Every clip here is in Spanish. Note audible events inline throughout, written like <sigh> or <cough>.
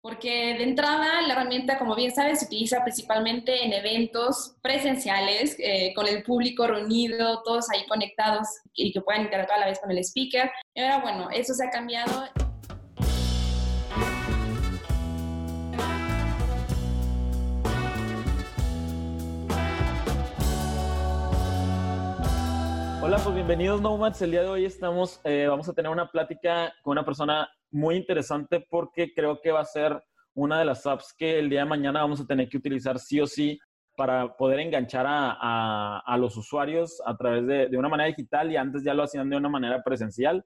porque de entrada la herramienta, como bien sabes, se utiliza principalmente en eventos presenciales, eh, con el público reunido, todos ahí conectados y que puedan interactuar a la vez con el speaker. Y ahora, bueno, eso se ha cambiado. Hola, pues bienvenidos Nomads. El día de hoy estamos, eh, vamos a tener una plática con una persona muy interesante porque creo que va a ser una de las apps que el día de mañana vamos a tener que utilizar sí o sí para poder enganchar a, a, los usuarios a través de, de, una manera digital y antes ya lo hacían de una manera presencial.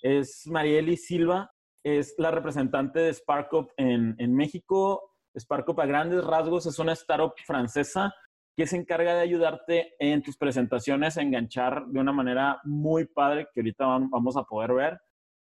Es Marieli Silva, es la representante de SparkUp en, en México. SparkUp a grandes rasgos es una startup francesa que se encarga de ayudarte en tus presentaciones a enganchar de una manera muy padre que ahorita vamos a poder ver.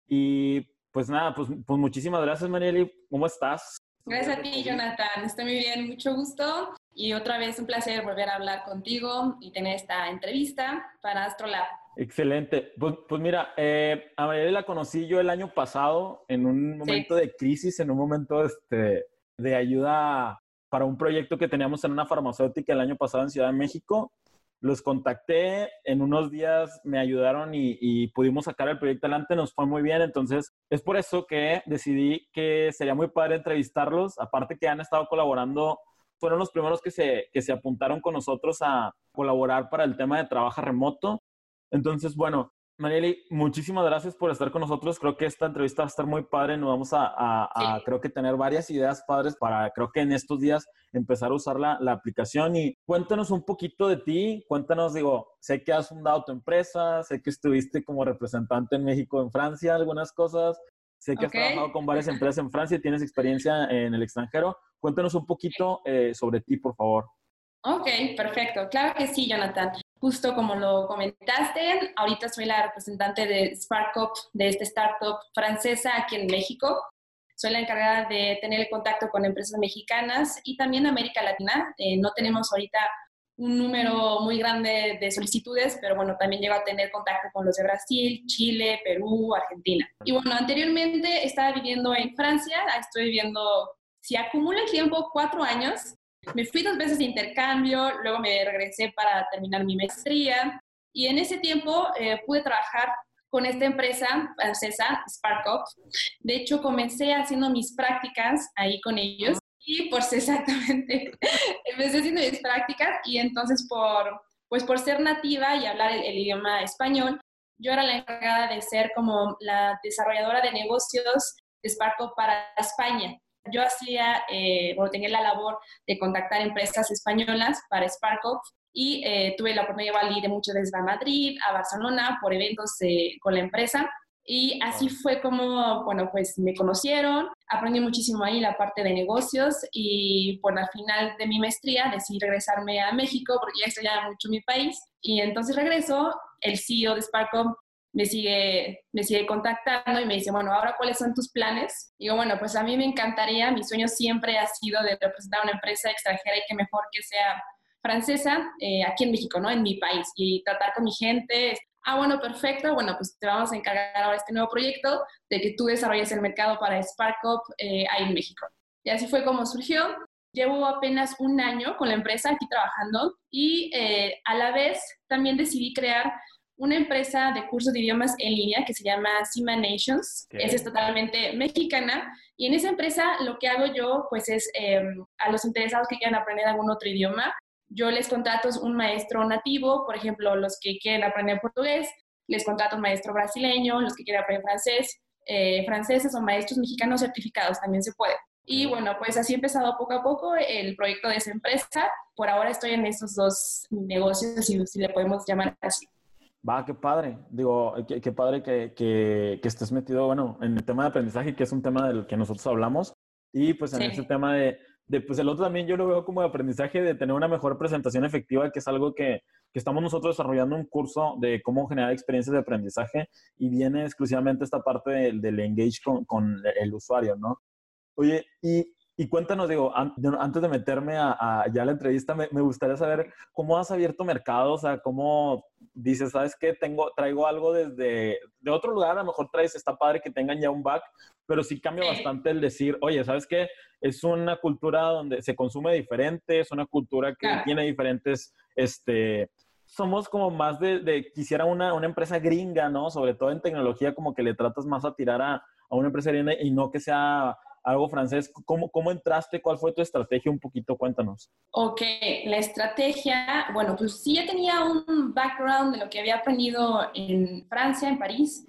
Y pues nada, pues, pues muchísimas gracias, Marieli. ¿Cómo estás? Gracias a ti, Jonathan. Estoy muy bien, mucho gusto. Y otra vez un placer volver a hablar contigo y tener esta entrevista para Astrolab. Excelente. Pues, pues mira, eh, a Marieli la conocí yo el año pasado en un momento sí. de crisis, en un momento este, de ayuda para un proyecto que teníamos en una farmacéutica el año pasado en Ciudad de México. Los contacté, en unos días me ayudaron y, pudimos sacar el proyecto adelante, nos fue muy bien, entonces es por eso que decidí que sería muy padre entrevistarlos, aparte que han estado colaborando, fueron los primeros que se, que se apuntaron con nosotros a colaborar para el tema de trabajo remoto. Entonces, bueno, Marieli, muchísimas gracias por estar con nosotros. Creo que esta entrevista va a estar muy padre. Nos vamos a, a, a sí. creo que tener varias ideas padres para, creo que en estos días empezar a usar la, la, aplicación. Y cuéntanos un poquito de ti. Cuéntanos, digo, sé que has fundado tu empresa, sé que estuviste como representante en México, en Francia, algunas cosas. Sé que okay. has trabajado con varias empresas en Francia y tienes experiencia en el extranjero. Cuéntanos un poquito eh, sobre ti, por favor. Ok, perfecto. Claro que sí, Jonathan. Justo como lo comentaste, ahorita soy la representante de SparkUp, de esta startup francesa aquí en México. Soy la encargada de tener el contacto con empresas mexicanas y también América Latina. Eh, no tenemos ahorita un número muy grande de solicitudes, pero bueno, también llego a tener contacto con los de Brasil, Chile, Perú, Argentina. Y bueno, anteriormente estaba viviendo en Francia, estoy viviendo, si acumulo el tiempo, cuatro años me fui dos veces de intercambio, luego me regresé para terminar mi maestría y en ese tiempo eh, pude trabajar con esta empresa francesa, SparkUp. De hecho, comencé haciendo mis prácticas ahí con ellos y pues exactamente, <laughs> empecé haciendo mis prácticas y entonces por, pues por ser nativa y hablar el, el idioma español, yo era la encargada de ser como la desarrolladora de negocios de SparkUp para España yo hacía, eh, bueno, tenía la labor de contactar empresas españolas para SparkUp y eh, tuve la oportunidad de ir mucho desde Madrid a Barcelona por eventos eh, con la empresa. Y así fue como, bueno, pues me conocieron, aprendí muchísimo ahí la parte de negocios y, bueno, al final de mi maestría decidí regresarme a México porque ya extrañaba mucho mi país. Y entonces regreso, el CEO de SparkUp me sigue, me sigue contactando y me dice, bueno, ahora cuáles son tus planes? Y digo, bueno, pues a mí me encantaría, mi sueño siempre ha sido de representar una empresa extranjera y que mejor que sea francesa eh, aquí en México, ¿no? En mi país y tratar con mi gente. Ah, bueno, perfecto. Bueno, pues te vamos a encargar ahora este nuevo proyecto de que tú desarrolles el mercado para SparkUp eh, ahí en México. Y así fue como surgió. Llevo apenas un año con la empresa aquí trabajando y eh, a la vez también decidí crear una empresa de cursos de idiomas en línea que se llama Sima Nations. Okay. es totalmente mexicana. Y en esa empresa lo que hago yo, pues es eh, a los interesados que quieran aprender algún otro idioma, yo les contrato un maestro nativo, por ejemplo, los que quieren aprender portugués, les contrato un maestro brasileño, los que quieren aprender francés, eh, franceses o maestros mexicanos certificados, también se puede. Y bueno, pues así he empezado poco a poco el proyecto de esa empresa. Por ahora estoy en esos dos negocios, si, si le podemos llamar así. Va, qué padre. Digo, qué, qué padre que, que, que, estés metido, bueno, en el tema de aprendizaje, que es un tema del que nosotros hablamos. Y pues en sí. ese tema de, de, pues el otro también yo lo veo como de aprendizaje de tener una mejor presentación efectiva, que es algo que, que estamos nosotros desarrollando un curso de cómo generar experiencias de aprendizaje y viene exclusivamente esta parte del, del engage con, con el usuario, ¿no? Oye, y Y cuéntanos, digo, antes de meterme a, ya la entrevista, me, gustaría saber cómo has abierto mercado, o sea, cómo dices, ¿sabes qué? Tengo, traigo algo desde de otro lugar, a lo mejor traes, está padre que tengan ya un back, pero sí cambia bastante el decir, oye, ¿sabes qué? Es una cultura donde se consume diferente, es una cultura que tiene diferentes, este, somos como más de, quisiera una, una, empresa gringa, ¿no? Sobre todo en tecnología, como que le tratas más a tirar a, a una empresa gringa y no que sea algo francés. ¿Cómo, ¿Cómo entraste? ¿Cuál fue tu estrategia? Un poquito, cuéntanos. Ok, la estrategia, bueno, pues sí, ya tenía un background de lo que había aprendido en Francia, en París,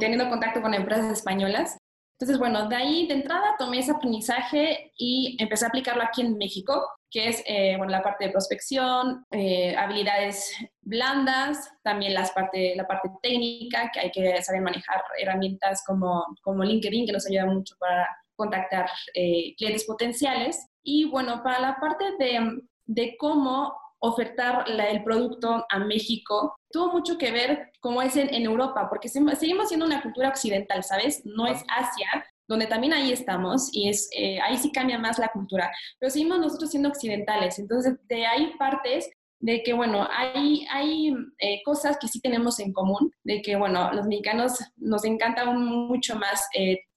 teniendo contacto con empresas españolas. Entonces, bueno, de ahí de entrada tomé ese aprendizaje y empecé a aplicarlo aquí en México, que es eh, bueno, la parte de prospección, eh, habilidades blandas, también las parte, la parte técnica, que hay que saber manejar herramientas como, como LinkedIn, que nos ayuda mucho para contactar eh, clientes potenciales. Y bueno, para la parte de, de cómo ofertar el producto a México tuvo mucho que ver cómo es en, Europa, porque seguimos siendo una cultura occidental, ¿sabes? No es Asia, donde también ahí estamos, y es, eh, ahí sí cambia más la cultura, pero seguimos nosotros siendo occidentales, entonces de ahí partes de que, bueno, hay, hay eh, cosas que sí tenemos en común, de que, bueno, los mexicanos nos encanta mucho más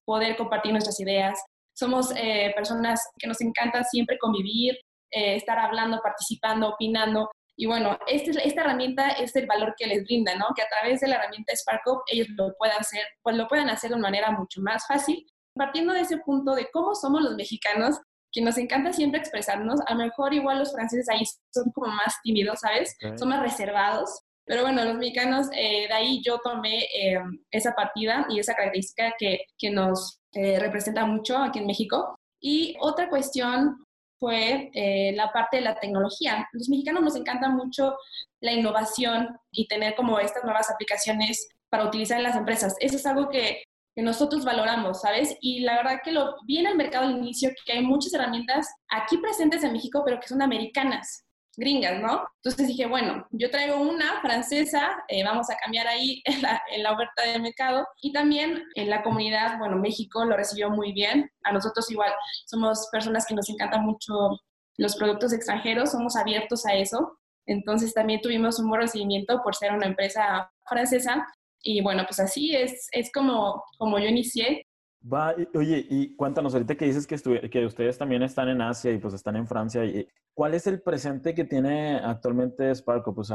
poder compartir nuestras ideas. Somos eh, personas que nos encanta siempre convivir, eh, estar hablando, participando, opinando. Y bueno, este, esta herramienta es el valor que les brinda, ¿no? Que a través de la herramienta SparkUp ellos lo puedan hacer, pues lo puedan hacer de una manera mucho más fácil, partiendo de ese punto de cómo somos los mexicanos, que nos encanta siempre expresarnos. A lo mejor igual los franceses ahí son como más tímidos, ¿sabes? Son más reservados. Pero bueno, los mexicanos, eh, de ahí yo tomé eh, esa partida y esa característica que, que nos eh, representa mucho aquí en México. Y otra cuestión fue la parte de la tecnología. Los mexicanos nos encanta mucho la innovación y tener como estas nuevas aplicaciones para utilizar en las empresas. Eso es algo que, que nosotros valoramos, ¿sabes? Y la verdad que lo vi en el mercado al inicio, que hay muchas herramientas aquí presentes en México, pero que son americanas gringas, ¿no? Entonces dije, bueno, yo traigo una francesa, eh, vamos a cambiar ahí <laughs> en la, en la, oferta de mercado. Y también en la comunidad, bueno, México lo recibió muy bien. A nosotros igual somos personas que nos encantan mucho los productos extranjeros, somos abiertos a eso. Entonces también tuvimos un buen recibimiento por ser una empresa francesa. Y bueno, pues así es, es como, como yo inicié. Va, oye, y cuéntanos ahorita que dices que, que ustedes también están en Asia y pues están en Francia. Y, ¿Cuál es el presente que tiene actualmente Sparko? Pues,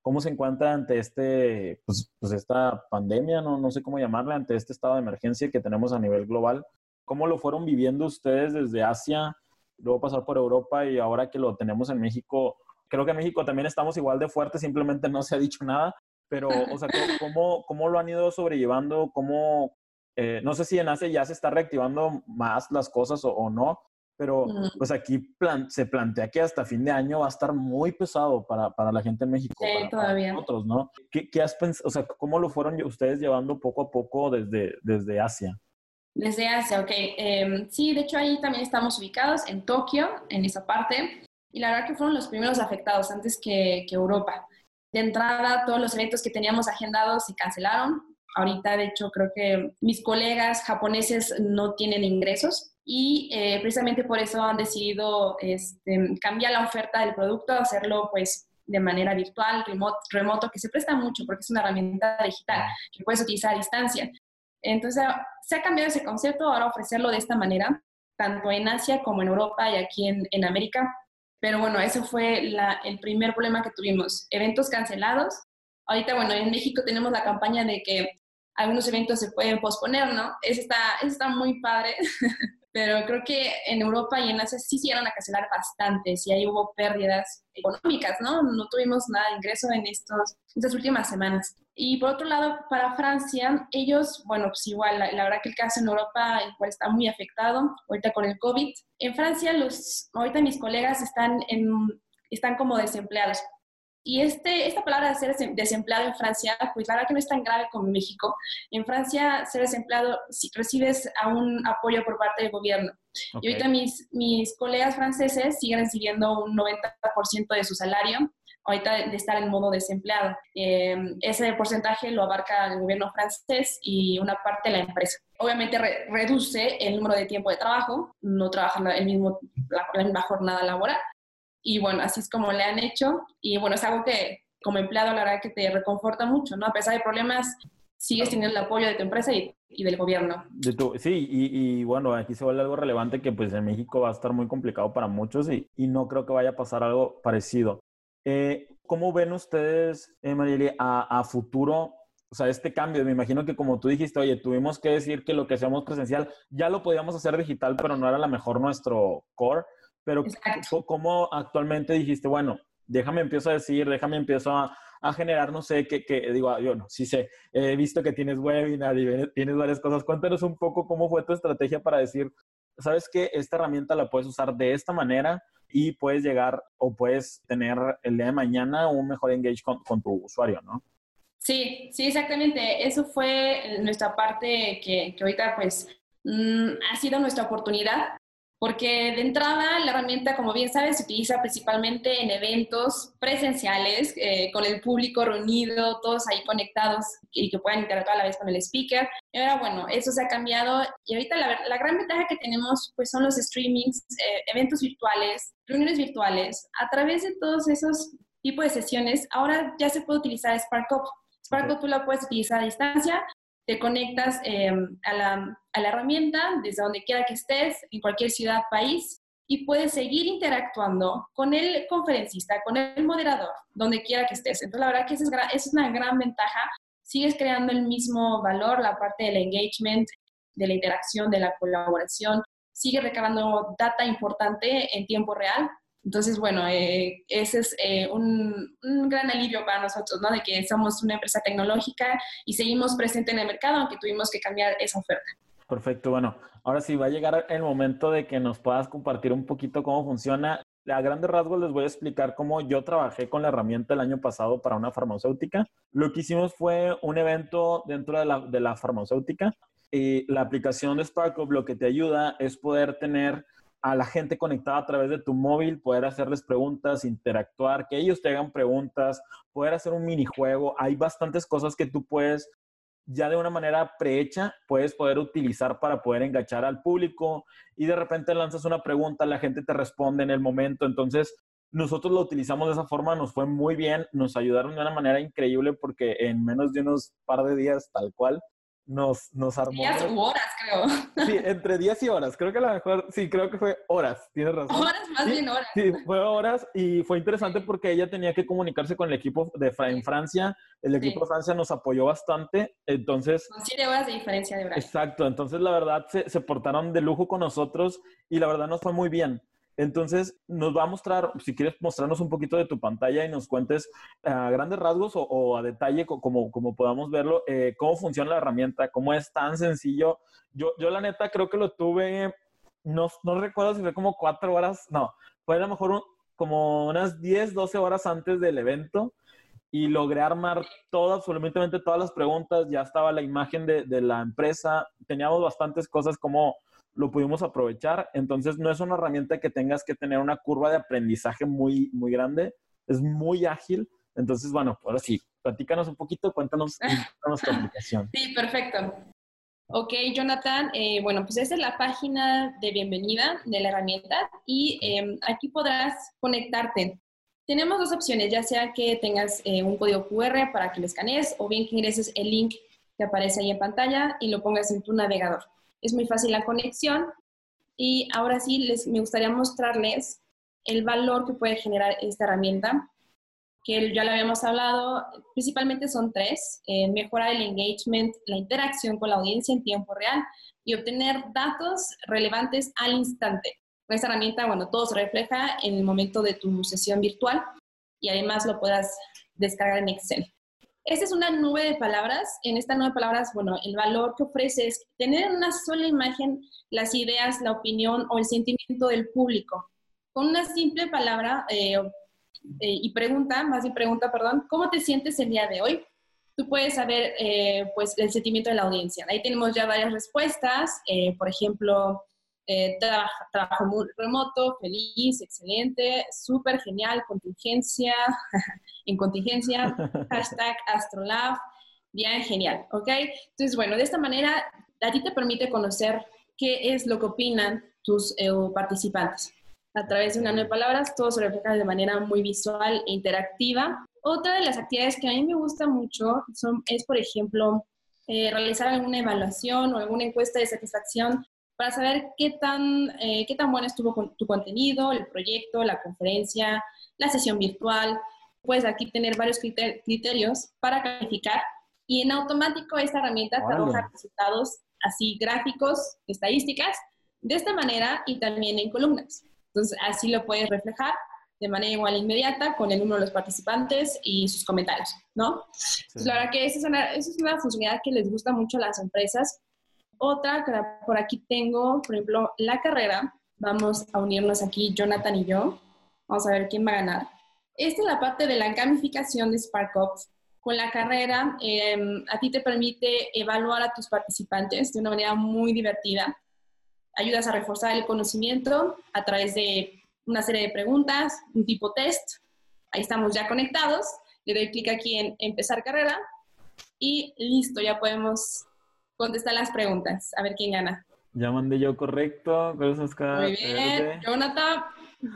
¿cómo se encuentra ante este, pues, pues, esta pandemia? No, no sé cómo llamarla, ante este estado de emergencia que tenemos a nivel global. ¿Cómo lo fueron viviendo ustedes desde Asia, luego pasar por Europa y ahora que lo tenemos en México? Creo que en México también estamos igual de fuertes, simplemente no se ha dicho nada, pero, o sea, ¿cómo, cómo lo han ido sobrellevando? ¿Cómo, eh, no sé si en Asia ya se está reactivando más las cosas o, no, pero pues aquí se plantea que hasta fin de año va a estar muy pesado para, para la gente en México. Sí, todavía. nosotros, ¿no? ¿Qué, qué has pensado? O sea, ¿cómo lo fueron ustedes llevando poco a poco desde, desde Asia? Desde Asia, ok. Em, sí, de hecho ahí también estamos ubicados en Tokio, en esa parte, y la verdad que fueron los primeros afectados antes que, que Europa. De entrada, todos los eventos que teníamos agendados se cancelaron, Ahorita, de hecho, creo que mis colegas japoneses no tienen ingresos y eh, precisamente por eso han decidido este, cambiar la oferta del producto, hacerlo pues de manera virtual, remoto, que se presta mucho porque es una herramienta digital que puedes utilizar a distancia. Entonces, se ha cambiado ese concepto, ahora ofrecerlo de esta manera, tanto en Asia como en Europa y aquí en, en América. Pero bueno, ese fue la, el primer problema que tuvimos. Eventos cancelados. Ahorita, bueno, en México tenemos la campaña de que algunos eventos se pueden posponer, ¿no? Eso está, está muy padre, <laughs> pero creo que en Europa y en Asia sí se a cancelar bastante, y ahí hubo pérdidas económicas, ¿no? No tuvimos nada de ingreso en estos, estas últimas semanas. Y por otro lado, para Francia, ellos, bueno, pues igual, la, la, verdad que el caso en Europa igual está muy afectado, ahorita con el COVID. En Francia, los, ahorita mis colegas están, en, están como desempleados y este, esta palabra de ser desempleado en Francia, pues la verdad que no es tan grave como en México. En Francia, ser desempleado, si recibes a un apoyo por parte del gobierno. Y ahorita mis, mis colegas franceses siguen recibiendo un 90% de su salario. ahorita de, estar en modo desempleado. Eh, ese porcentaje lo abarca el gobierno francés y una parte de la empresa. Obviamente reduce el número de tiempo de trabajo, no trabajan el mismo, la, misma jornada laboral. Y bueno, así es como le han hecho. Y bueno, es algo que como empleado la verdad que te reconforta mucho, ¿no? A pesar de problemas, sigues teniendo el apoyo de tu empresa y, y del gobierno. De tu, sí, y, y, bueno, aquí se vuelve algo relevante que pues en México va a estar muy complicado para muchos y, y no creo que vaya a pasar algo parecido. Eh, ¿Cómo ven ustedes, eh, a, futuro? O sea, este cambio, me imagino que como tú dijiste, oye, tuvimos que decir que lo que hacemos presencial ya lo podíamos hacer digital, pero no era la mejor nuestro core. Pero ¿cómo actualmente dijiste, bueno, déjame empiezo a decir, déjame empiezo a, a generar, no sé, que, que, digo, yo no, sí sé, he visto que tienes webinar y tienes varias cosas. Cuéntanos un poco cómo fue tu estrategia para decir, sabes que esta herramienta la puedes usar de esta manera y puedes llegar o puedes tener el día de mañana un mejor engage con, tu usuario, ¿no? Sí, sí, exactamente. Eso fue nuestra parte que, que ahorita pues mm, ha sido nuestra oportunidad porque de entrada la herramienta, como bien sabes, se utiliza principalmente en eventos presenciales, eh, con el público reunido, todos ahí conectados y que puedan interactuar a la vez con el speaker. Y ahora, bueno, eso se ha cambiado y ahorita la, la gran ventaja que tenemos pues son los streamings, eh, eventos virtuales, reuniones virtuales. A través de todos esos tipos de sesiones, ahora ya se puede utilizar SparkUp. SparkUp tú la puedes utilizar a distancia te conectas em, a, la, a, la, herramienta desde donde quiera que estés, en cualquier ciudad, país, y puedes seguir interactuando con el conferencista, con el moderador, donde quiera que estés. Entonces, la verdad que esa es, es una gran ventaja. Sigues creando el mismo valor, la parte del engagement, de la interacción, de la colaboración. Sigue recabando data importante en tiempo real entonces, bueno, eh, ese es eh, un, gran alivio para nosotros, ¿no? De que somos una empresa tecnológica y seguimos presente en el mercado, aunque tuvimos que cambiar esa oferta. Perfecto, bueno, ahora sí va a llegar el momento de que nos puedas compartir un poquito cómo funciona. A grandes rasgos les voy a explicar cómo yo trabajé con la herramienta el año pasado para una farmacéutica. Lo que hicimos fue un evento dentro de la, de la farmacéutica y la aplicación de SparkUp lo que te ayuda es poder tener a la gente conectada a través de tu móvil, poder hacerles preguntas, interactuar, que ellos te hagan preguntas, poder hacer un minijuego. Hay bastantes cosas que tú puedes, ya de una manera prehecha, puedes poder utilizar para poder enganchar al público y de repente lanzas una pregunta, la gente te responde en el momento. Entonces, nosotros lo utilizamos de esa forma, nos fue muy bien, nos ayudaron de una manera increíble porque en menos de unos par de días, tal cual, nos, nos armó. Días u horas, creo. Sí, entre días y horas. Creo que la mejor, sí, creo que fue horas, tienes razón. Horas, más bien horas. Sí, fue horas y fue interesante porque ella tenía que comunicarse con el equipo de en Francia. El equipo de Francia nos apoyó bastante, entonces... Con siete horas de diferencia de horario. Exacto, entonces la verdad se, se portaron de lujo con nosotros y la verdad nos fue muy bien. Entonces, nos va a mostrar, si quieres mostrarnos un poquito de tu pantalla y nos cuentes a grandes rasgos o, a detalle, como, como podamos verlo, eh, cómo funciona la herramienta, cómo es tan sencillo. Yo, yo la neta creo que lo tuve, no, no recuerdo si fue como cuatro horas, no, fue a lo mejor como unas 10, 12 horas antes del evento y logré armar todo, absolutamente todas las preguntas, ya estaba la imagen de, de la empresa, teníamos bastantes cosas como lo pudimos aprovechar. Entonces, no es una herramienta que tengas que tener una curva de aprendizaje muy, muy grande, es muy ágil. Entonces, bueno, ahora sí, platícanos un poquito, cuéntanos, <laughs> cuéntanos tu aplicación. Sí, perfecto. Ok, Jonathan, eh, bueno, pues esa es la página de bienvenida de la herramienta y em, aquí podrás conectarte. Tenemos dos opciones, ya sea que tengas eh, un código QR para que lo escanees o bien que ingreses el link que aparece ahí en pantalla y lo pongas en tu navegador es muy fácil la conexión. Y ahora sí, les, me gustaría mostrarles el valor que puede generar esta herramienta, que ya lo habíamos hablado, principalmente son tres, eh, mejorar el engagement, la interacción con la audiencia en tiempo real y obtener datos relevantes al instante. Con esta herramienta, bueno, todo se refleja en el momento de tu sesión virtual y además lo puedas descargar en Excel. Esta es una nube de palabras. En esta nube de palabras, bueno, el valor que ofrece es tener en una sola imagen las ideas, la opinión o el sentimiento del público. Con una simple palabra eh, eh, y pregunta, más bien pregunta, perdón, ¿cómo te sientes el día de hoy? Tú puedes saber, eh, pues, el sentimiento de la audiencia. Ahí tenemos ya varias respuestas. por ejemplo, eh, trabajo, muy remoto, feliz, excelente, súper genial, contingencia, <laughs> en contingencia, <laughs> hashtag astrolab, bien genial, ¿ok? Entonces, bueno, de esta manera a ti te permite conocer qué es lo que opinan tus eh, participantes. A través de una nueva palabras, todo se refleja de manera muy visual e interactiva. Otra de las actividades que a mí me gusta mucho son, es, por ejemplo, eh, realizar alguna evaluación o alguna encuesta de satisfacción para saber qué tan, eh, qué tan bueno estuvo con tu contenido, el proyecto, la conferencia, la sesión virtual. Puedes aquí tener varios criterios para calificar y en automático esta herramienta te arroja resultados así gráficos, estadísticas, de esta manera y también en columnas. Entonces, así lo puedes reflejar de manera igual inmediata con el número de los participantes y sus comentarios, ¿no? Entonces, la verdad que esa es, una, esa es una funcionalidad que les gusta mucho a las empresas. Otra, por aquí tengo, por ejemplo, la carrera. Vamos a unirnos aquí, Jonathan y yo. Vamos a ver quién va a ganar. Esta es la parte de la gamificación de SparkUp. Con la carrera, em, a ti te permite evaluar a tus participantes de una manera muy divertida ayudas a reforzar el conocimiento a través de una serie de preguntas, un tipo test. Ahí estamos ya conectados. Le doy clic aquí en empezar carrera y listo, ya podemos contestar las preguntas. A ver quién gana. Ya mandé yo correcto. Muy bien. Jonathan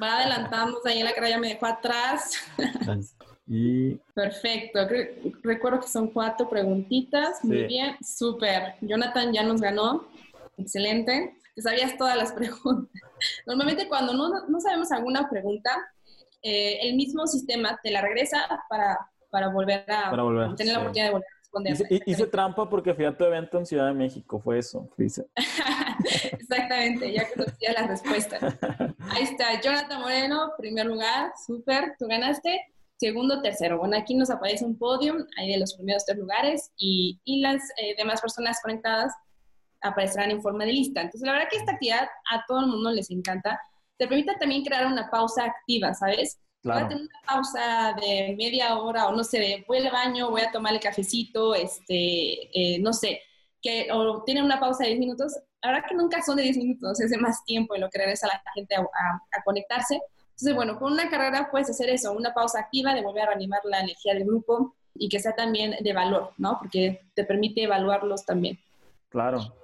va adelantándose ahí en la ya me dejó atrás. <laughs> Y... Perfecto. Recuerdo que son cuatro preguntitas. Muy bien. Súper. Jonathan ya nos ganó. Excelente te sabías todas las <laughs> preguntas. Normalmente cuando no, no sabemos alguna pregunta, eh, el mismo sistema te la regresa para, para volver a tener la oportunidad de volver a responder. Hice, trampa porque fui a tu evento en Ciudad de México, fue eso. <laughs> Exactamente, ya conocía las respuestas. Ahí está, Jonathan Moreno, primer lugar, súper, tú ganaste. Segundo, tercero. Bueno, aquí nos aparece un podium ahí de los primeros tres lugares y, y las eh, demás personas conectadas aparecerán en forma de lista. Entonces, la verdad que esta actividad a todo el mundo les encanta. Te permite también crear una pausa activa, ¿sabes? Claro. tener una pausa de media hora o no sé, voy al baño, voy a tomar el cafecito, este, eh, no sé, que, o tienen una pausa de 10 minutos. La verdad que nunca son de 10 minutos, es de más tiempo en lo que regresa la gente a, a, conectarse. Entonces, bueno, con una carrera puedes hacer eso, una pausa activa de volver a reanimar la energía del grupo y que sea también de valor, ¿no? Porque te permite evaluarlos también. Claro.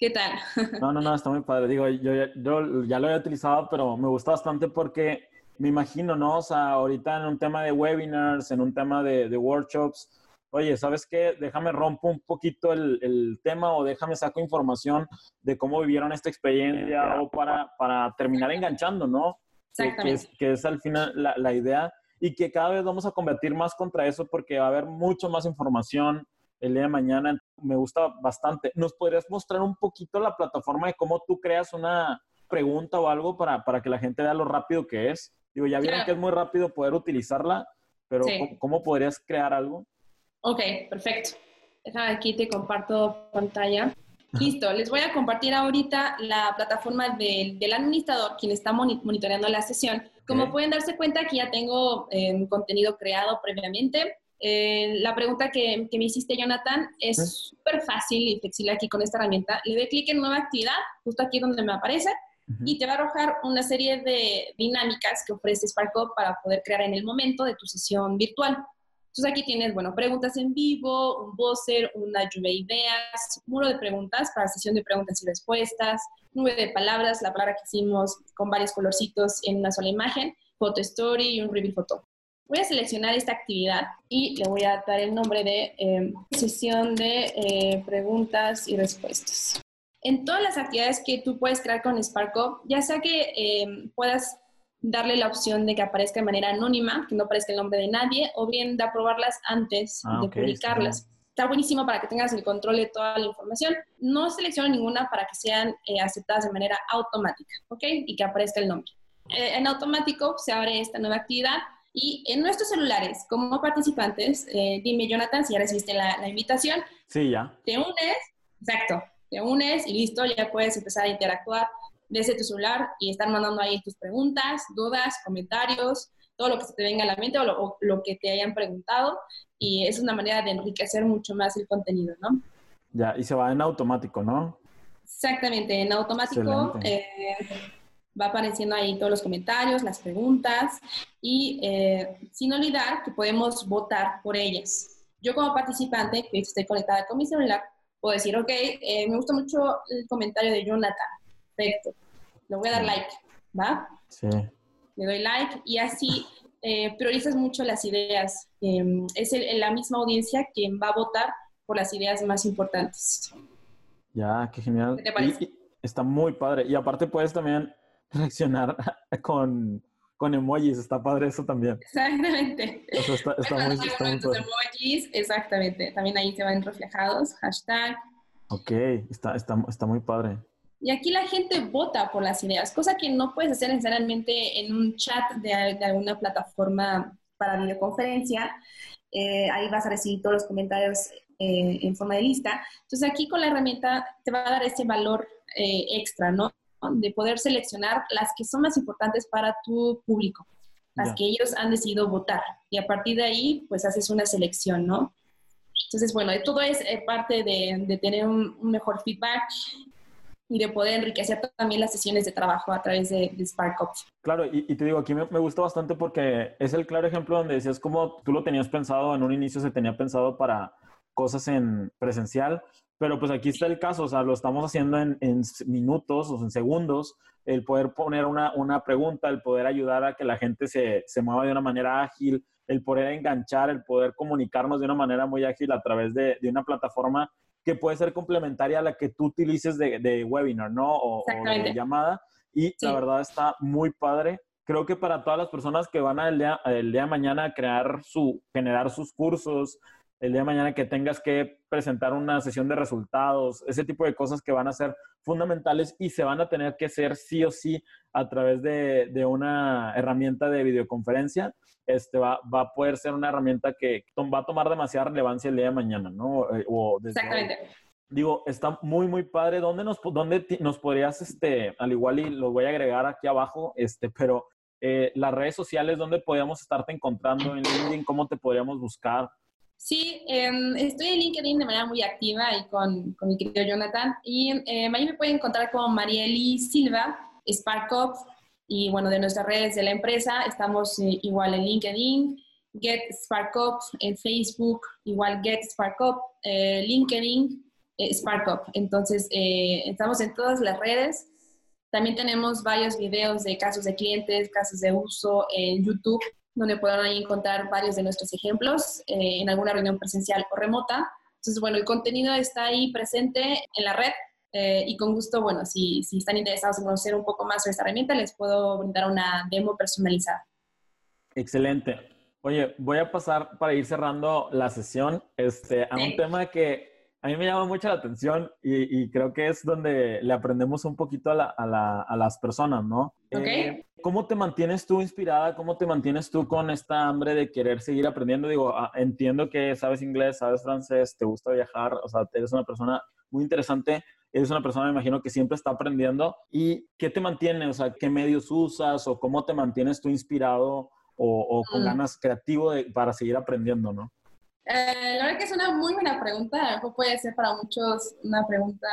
¿Qué tal? No, no, no, está muy padre. Digo, yo, yo ya lo he utilizado, pero me gusta bastante porque me imagino, ¿no? O sea, ahorita en un tema de webinars, en un tema de, de workshops, oye, ¿sabes qué? Déjame rompo un poquito el, el, tema o déjame saco información de cómo vivieron esta experiencia o para, para terminar enganchando, ¿no? Exactamente. Que, es, que es, al final la, la idea y que cada vez vamos a combatir más contra eso porque va a haber mucho más información, el día de mañana. Me gusta bastante. ¿Nos podrías mostrar un poquito la plataforma de cómo tú creas una pregunta o algo para, para que la gente vea lo rápido que es? Digo, ya vieron que es muy rápido poder utilizarla, pero ¿cómo, podrías crear algo? Ok, perfecto. Aquí, te comparto pantalla. Listo, les voy a compartir ahorita la plataforma del, del administrador, quien está monitoreando la sesión. Como pueden darse cuenta, aquí ya tengo eh, contenido creado previamente. Eh, la pregunta que, me hiciste, Jonathan, es súper fácil y flexible aquí con esta herramienta. Le doy clic en nueva actividad, justo aquí donde me aparece, y te va a arrojar una serie de dinámicas que ofrece SparkUp para poder crear en el momento de tu sesión virtual. Entonces aquí tienes, bueno, preguntas en vivo, un buzzer, una lluvia de ideas, muro de preguntas para sesión de preguntas y respuestas, nube de palabras, la palabra que hicimos con varios colorcitos en una sola imagen, foto story y un reveal photo. Voy a seleccionar esta actividad y le voy a dar el nombre de em, sesión de eh, preguntas y respuestas. En todas las actividades que tú puedes crear con SparkUp, ya sea que em, puedas darle la opción de que aparezca de manera anónima, que no aparezca el nombre de nadie, o bien de aprobarlas antes ah, de publicarlas. Está buenísimo para que tengas el control de toda la información. No selecciono ninguna para que sean eh, aceptadas de manera automática, ¿ok? Y que aparezca el nombre. Eh, en automático se abre esta nueva actividad y en nuestros celulares, como participantes, eh, dime, Jonathan, si ya recibiste la, la, invitación. Sí, ya. Te unes, exacto, te unes y listo, ya puedes empezar a interactuar desde tu celular y estar mandando ahí tus preguntas, dudas, comentarios, todo lo que se te venga a la mente o lo, o lo que te hayan preguntado. Y es una manera de enriquecer mucho más el contenido, ¿no? Ya, y se va en automático, ¿no? Exactamente, en automático eh, va apareciendo ahí todos los comentarios, las preguntas y eh, sin olvidar que podemos votar por ellas. Yo como participante que estoy conectada con mi celular, puedo decir, ok, eh, me gusta mucho el comentario de Jonathan, perfecto, le voy a dar like, ¿va? Sí. Le doy like y así eh, priorizas mucho las ideas. Em, es la misma audiencia quien va a votar por las ideas más importantes. Ya, qué genial. ¿Qué te parece? está muy padre. Y aparte puedes también reaccionar <laughs> con, con emojis, está padre eso también. Exactamente. está, muy, está muy padre. emojis, exactamente. También ahí se van reflejados, hashtag. Ok, está, está, está muy padre. Y aquí la gente vota por las ideas, cosa que no puedes hacer necesariamente en un chat de, alguna plataforma para videoconferencia. Eh, ahí vas a recibir todos los comentarios eh, en forma de lista. Entonces aquí con la herramienta te va a dar ese valor eh, extra, ¿no? De poder seleccionar las que son más importantes para tu público, las que ellos han decidido votar. Y a partir de ahí, pues haces una selección, ¿no? Entonces, bueno, todo es parte de, tener un, un, mejor feedback y de poder enriquecer también las sesiones de trabajo a través de, de Claro, y, te digo, aquí me, me, gusta bastante porque es el claro ejemplo donde decías como tú lo tenías pensado, en un inicio se tenía pensado para cosas en presencial, pero pues aquí está el caso, o sea, lo estamos haciendo en, en minutos o en segundos, el poder poner una, una, pregunta, el poder ayudar a que la gente se, se mueva de una manera ágil, el poder enganchar, el poder comunicarnos de una manera muy ágil a través de, de una plataforma que puede ser complementaria a la que tú utilices de, webinar, ¿no? O, de llamada. Y la verdad está muy padre. Creo que para todas las personas que van el día, el día de mañana a crear su, generar sus cursos, el día de mañana que tengas que presentar una sesión de resultados, ese tipo de cosas que van a ser fundamentales y se van a tener que hacer sí o sí a través de, de una herramienta de videoconferencia este, va, va, a poder ser una herramienta que va a tomar demasiada relevancia el día de mañana, ¿no? Eh, o Exactamente. Digo, está muy, muy padre. ¿Dónde nos, dónde nos podrías, este, al igual y lo voy a agregar aquí abajo, este, pero eh, las redes sociales, ¿dónde podríamos estarte encontrando en LinkedIn? ¿Cómo te podríamos buscar? Sí, em, estoy en LinkedIn de manera muy activa y con, con mi querido Jonathan. Y eh, ahí me pueden encontrar como Marieli Silva, SparkUp, y bueno, de nuestras redes de la empresa, estamos eh, igual en LinkedIn, Get SparkUp, en Facebook, igual Get SparkUp, eh, LinkedIn, eh, SparkUp. Entonces, eh, estamos en todas las redes. También tenemos varios videos de casos de clientes, casos de uso en YouTube, donde podrán encontrar varios de nuestros ejemplos en alguna reunión presencial o remota. Entonces, bueno, el contenido está ahí presente en la red eh, y con gusto, bueno, si, si están interesados en conocer un poco más sobre esta herramienta, les puedo brindar una demo personalizada. Excelente. Oye, voy a pasar para ir cerrando la sesión este, a un tema que a mí me llama mucho la atención y, creo que es donde le aprendemos un poquito a, a, las personas, ¿no? Okay. Eh, ¿Cómo te mantienes tú inspirada? ¿Cómo te mantienes tú con esta hambre de querer seguir aprendiendo? Digo, ah, entiendo que sabes inglés, sabes francés, te gusta viajar, o sea, eres una persona muy interesante, eres una persona, me imagino, que siempre está aprendiendo. ¿Y qué te mantiene? O sea, ¿qué medios usas o cómo te mantienes tú inspirado o, con mm. ganas creativo para seguir aprendiendo, no? Eh, la verdad que es una muy buena pregunta. puede ser para muchos una pregunta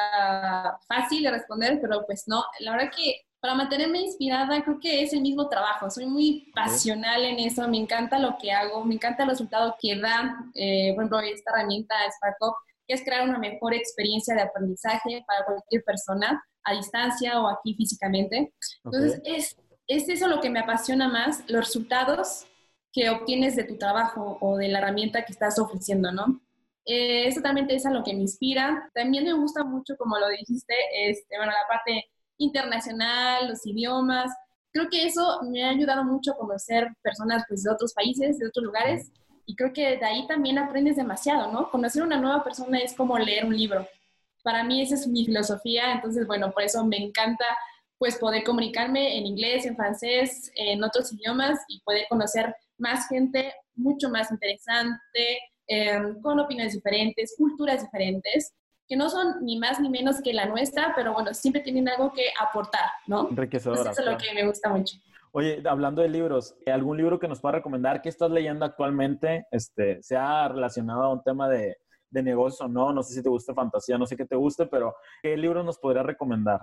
fácil de responder, pero pues no. La verdad que para mantenerme inspirada creo que es el mismo trabajo. Soy muy pasional en eso. Me encanta lo que hago. Me encanta el resultado que da, eh, por ejemplo, esta herramienta SparkUp que es crear una mejor experiencia de aprendizaje para cualquier persona a distancia o aquí físicamente. Entonces, es, es eso lo que me apasiona más, los resultados que obtienes de tu trabajo o de la herramienta que estás ofreciendo, ¿no? Eh, eso también es a lo que me inspira. También me gusta mucho, como lo dijiste, este, bueno, la parte internacional, los idiomas. Creo que eso me ha ayudado mucho a conocer personas pues, de otros países, de otros lugares, y creo que de ahí también aprendes demasiado, ¿no? Conocer una nueva persona es como leer un libro. Para mí esa es mi filosofía, entonces, bueno, por eso me encanta pues poder comunicarme en inglés, en francés, en otros idiomas y poder conocer más gente mucho más interesante, em, con opiniones diferentes, culturas diferentes, que no son ni más ni menos que la nuestra, pero bueno, siempre tienen algo que aportar, ¿no? Enriquecedora. eso es lo que me gusta mucho. Oye, hablando de libros, ¿algún libro que nos pueda recomendar? ¿Qué estás leyendo actualmente? Este, sea relacionado a un tema de, de negocios o no. No sé si te gusta fantasía, no sé qué te guste, pero ¿qué libros nos podrías recomendar?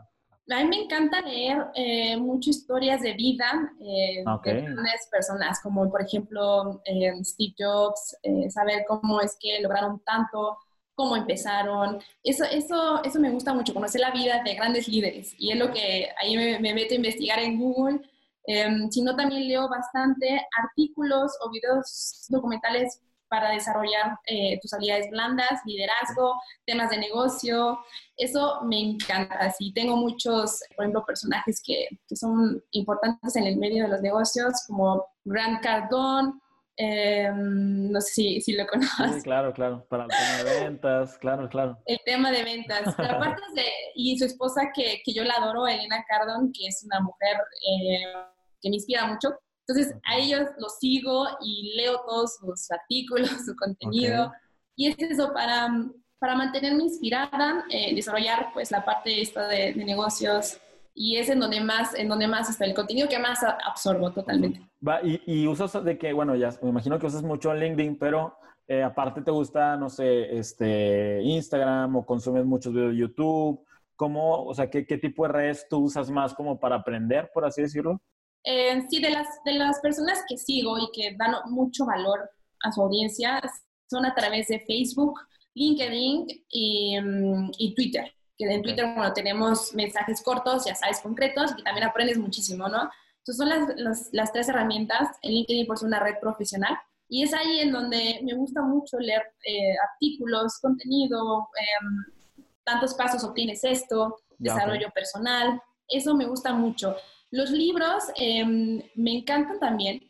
A mí me encanta leer eh, muchas historias de vida eh, de grandes personas, como por ejemplo eh, Steve Jobs, eh, saber cómo es que lograron tanto, cómo empezaron. Eso, eso, eso me gusta mucho, conocer la vida de grandes líderes. Y es lo que ahí me, me meto a investigar en Google. sino también leo bastante artículos o videos documentales para desarrollar eh, tus habilidades blandas, liderazgo, temas de negocio. Eso me encanta. Sí, tengo muchos, por ejemplo, personajes que, que son importantes en el medio de los negocios, como Grant Cardone, em, no sé si, si lo conoces. Sí, claro, claro. Para el tema de ventas, claro, claro. El tema de ventas. Pero aparte de, y su esposa, que, que, yo la adoro, Elena Cardone, que es una mujer eh, que me inspira mucho. Entonces, a ellos los sigo y leo todos sus artículos, <laughs> su contenido. Y es eso para, para mantenerme inspirada, eh, desarrollar pues la parte esta de, de, negocios. Y es en donde más, en donde más está el contenido que más absorbo totalmente. Va, y, y usas de que, bueno, ya me imagino que usas mucho LinkedIn, pero eh, aparte te gusta, no sé, este, Instagram o consumes muchos videos de YouTube. ¿Cómo, o sea, qué, qué tipo de redes tú usas más como para aprender, por así decirlo? Eh, sí, de las, de las personas que sigo y que dan mucho valor a su audiencia son a través de Facebook, LinkedIn y, mm, y Twitter. Que en Twitter, bueno, tenemos mensajes cortos, ya sabes, concretos, y también aprendes muchísimo, ¿no? Entonces son las, las, las tres herramientas. En LinkedIn, por ser una red profesional. Y es ahí en donde me gusta mucho leer eh, artículos, contenido, eh, tantos pasos obtienes esto, desarrollo personal. Eso me gusta mucho. Los libros eh, me encantan también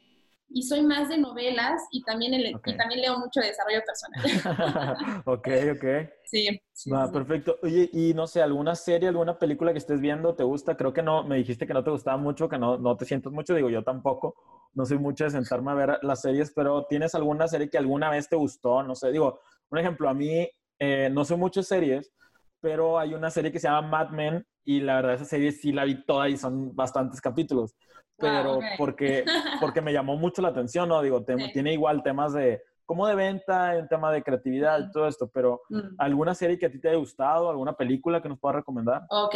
y soy más de novelas y también, el, okay. y también leo mucho de desarrollo personal. <laughs> <laughs> ok, ok. Sí. sí Va, sí. perfecto. Oye, y no sé, ¿alguna serie, alguna película que estés viendo te gusta? Creo que no, me dijiste que no te gustaba mucho, que no, no te sientes mucho, digo yo tampoco. No soy mucho de sentarme a ver las series, pero ¿tienes alguna serie que alguna vez te gustó? No sé, digo, un ejemplo, a mí eh, no soy mucho de series, pero hay una serie que se llama Mad Men y la verdad esa serie sí la vi toda y son bastantes capítulos, pero wow, okay. porque, porque me llamó mucho la atención, ¿no? Digo, te, tiene igual temas de como de venta, en tema de creatividad y todo esto, pero mm. ¿alguna serie que a ti te haya gustado, alguna película que nos puedas recomendar? Ok.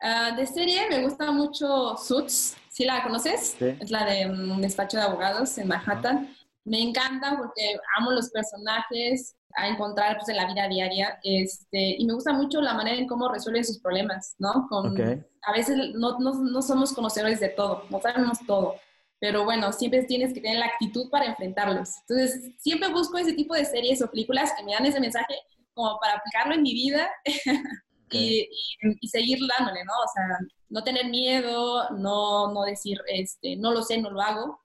Uh, de serie me gusta mucho Suits, ¿sí la conoces? Sí. Es la de un um, despacho de abogados en Manhattan. Me encanta porque amo los personajes, a encontrar pues, en la vida diaria. Este, y me gusta mucho la manera en cómo resuelven sus problemas, ¿no? Con, okay. A veces no, no, no, somos conocedores de todo, no sabemos todo, pero bueno, siempre tienes que tener la actitud para enfrentarlos. Entonces, siempre busco ese tipo de series o películas que me dan ese mensaje como para aplicarlo en mi vida <laughs> okay. y, y, y, seguir dándole, ¿no? O sea, no tener miedo, no, no decir, este, no lo sé, no lo hago,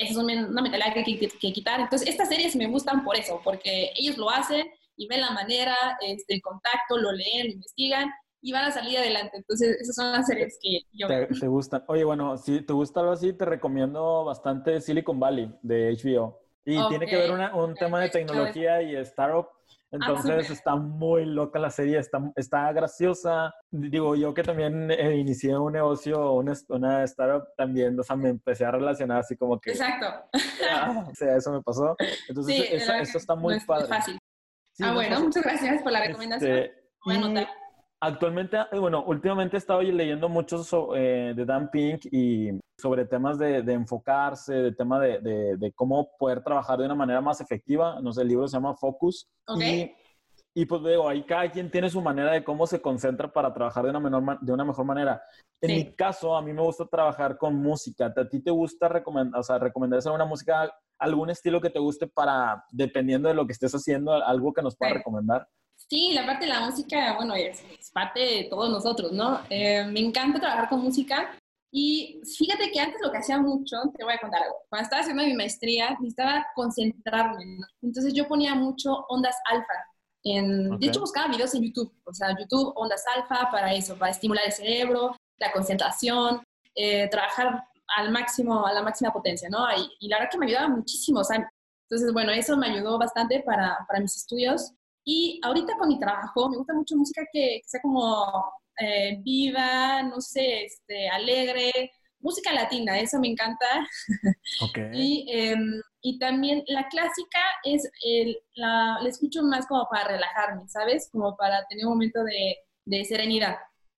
es una mentalidad que hay que, que, quitar. Entonces, estas series me gustan por eso, porque ellos lo hacen y ven la manera, este, el contacto, lo leen, lo investigan y van a salir adelante. Entonces, esas son las series que yo te, te gustan. Oye, bueno, si te gusta algo así, te recomiendo bastante Silicon Valley de HBO. Y okay. tiene que ver una, un okay. tema de tecnología y startup. Entonces ah, está muy loca la serie, está, está graciosa. Digo, yo que también eh, inicié un negocio, una, una, startup, también, o sea, me empecé a relacionar así como que... Exacto. Ah, o sea, eso me pasó. Entonces, sí, eso, eso, está muy no es, padre. Fácil. Sí, ah, bueno, muchas gracias por la recomendación. Este, Voy a anotar. Actualmente, eh, bueno, últimamente he estado leyendo mucho sobre, eh, de Dan Pink y sobre temas de, de enfocarse, de tema de, de, de, cómo poder trabajar de una manera más efectiva. No sé, el libro se llama Focus. Okay. Y, y pues digo, ahí cada quien tiene su manera de cómo se concentra para trabajar de una, menor, de una mejor manera. En sí. mi caso, a mí me gusta trabajar con música. ¿A ti te gusta recomendar, o sea, recomendar una música, algún estilo que te guste para, dependiendo de lo que estés haciendo, algo que nos pueda sí. recomendar? Sí, la parte de la música, bueno, es, es parte de todos nosotros, ¿no? Eh, me encanta trabajar con música y fíjate que antes lo que hacía mucho, te voy a contar algo, cuando estaba haciendo mi maestría necesitaba concentrarme, ¿no? entonces yo ponía mucho ondas alfa. En, okay. De hecho, buscaba videos en YouTube, o sea, YouTube, ondas alfa para eso, para estimular el cerebro, la concentración, eh, trabajar al máximo, a la máxima potencia, ¿no? Y, y, la verdad que me ayudaba muchísimo, o sea, entonces, bueno, eso me ayudó bastante para, para mis estudios. Y ahorita con mi trabajo me gusta mucho música que, que sea como eh, viva, no sé, este, alegre. música latina, eso me encanta. <laughs> Okay. y, em, y también la clásica es, el, la, la escucho más como para relajarme, ¿sabes? Como para tener un momento de, de serenidad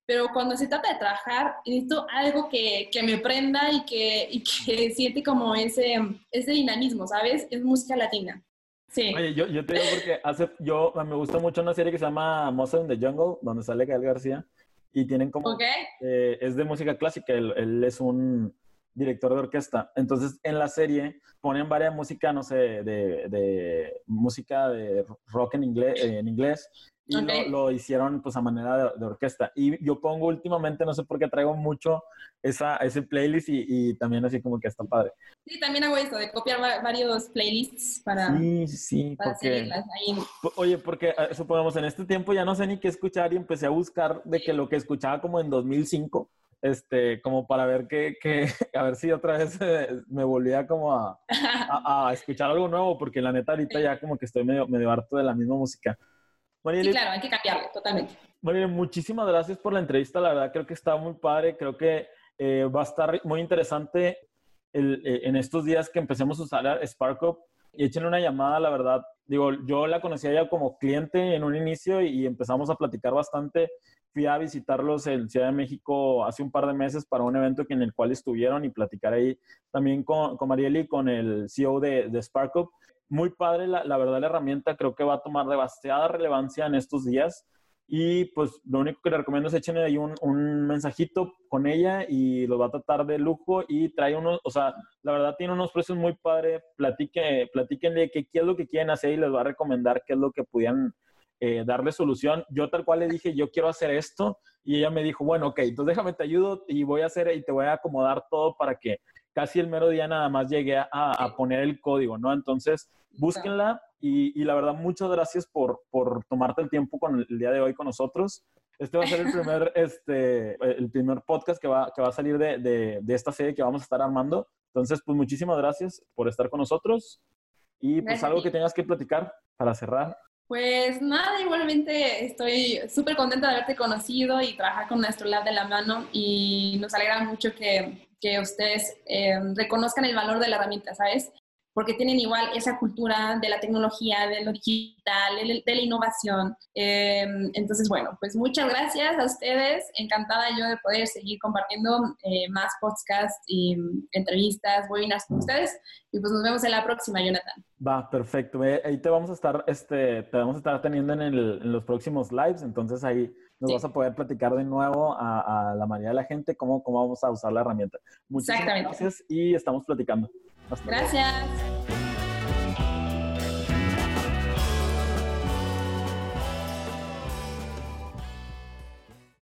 pero cuando se trata de trabajar, necesito algo que, que me prenda y que, y que <laughs> siente como ese, ese dinamismo, ¿sabes? Es música latina. Sí. Oye, yo, yo te digo porque hace, yo, me gusta mucho una serie que se llama Monster in the Jungle, donde sale Gael García, y tienen como... Okay. Eh, es de música clásica, él, él, es un director de orquesta. Entonces, en la serie ponen varias música, no sé, de, de música de rock en inglés, en inglés y okay. lo, lo, hicieron pues a manera de, de, orquesta. Y yo pongo últimamente, no sé por qué traigo mucho esa, ese playlist y, y, también así como que está padre. Sí, también hago esto, de copiar varios playlists para, sí, sí, para porque, ahí. Oye, porque suponemos en este tiempo ya no sé ni qué escuchar y empecé a buscar de que lo que escuchaba como en 2005 este, como para ver que, que, <laughs> a ver si otra vez eh, me volvía como a, <laughs> a, a, escuchar algo nuevo, porque la neta ahorita ya como que estoy medio, medio harto de la misma música. Marieli, sí, claro, hay que cambiarlo, totalmente. Marieli, muchísimas gracias por la entrevista, la verdad creo que está muy padre, creo que eh, va a estar muy interesante el, eh, en estos días que empecemos a usar SparkUp y échenle una llamada, la verdad. Digo, yo la conocía ya como cliente en un inicio y, y empezamos a platicar bastante. Fui a visitarlos en Ciudad de México hace un par de meses para un evento en el cual estuvieron y platicar ahí también con, con Marieli, con el CEO de, de SparkUp muy padre, la, la, verdad, la herramienta creo que va a tomar demasiada relevancia en estos días. Y pues lo único que le recomiendo es echen ahí un, un mensajito con ella y lo va a tratar de lujo y trae unos, o sea, la verdad tiene unos precios muy padres. Platique, platíquenle qué, qué es lo que quieren hacer y les va a recomendar qué es lo que pudieran eh, darle solución. Yo tal cual le dije, yo quiero hacer esto y ella me dijo, bueno, ok, entonces déjame te ayudo y voy a hacer y te voy a acomodar todo para que casi el mero día nada más llegué a, a poner el código, ¿no? Entonces, búsquenla y, y, la verdad, muchas gracias por, por tomarte el tiempo con el, el, día de hoy con nosotros. Este va a ser el primer, <laughs> este, el primer podcast que va, que va a salir de, de, de, esta serie que vamos a estar armando. Entonces, pues muchísimas gracias por estar con nosotros y pues algo que tengas que platicar para cerrar. Pues nada, igualmente estoy súper contenta de haberte conocido y trabajar con nuestro lab de la mano y nos alegra mucho que, que ustedes eh, reconozcan el valor de la herramienta, ¿sabes? porque tienen igual esa cultura de la tecnología, de lo digital, de, la innovación. Eh, entonces, bueno, pues muchas gracias a ustedes. Encantada yo de poder seguir compartiendo eh, más podcasts y entrevistas, webinars con ustedes. Y pues nos vemos en la próxima, Jonathan. Va, perfecto. Ahí te vamos a estar, este, te vamos a estar teniendo en, el, en los próximos lives. Entonces ahí nos sí. vas a poder platicar de nuevo a, a, la mayoría de la gente cómo, cómo vamos a usar la herramienta. Muchas gracias y estamos platicando. Hasta Gracias. Luego.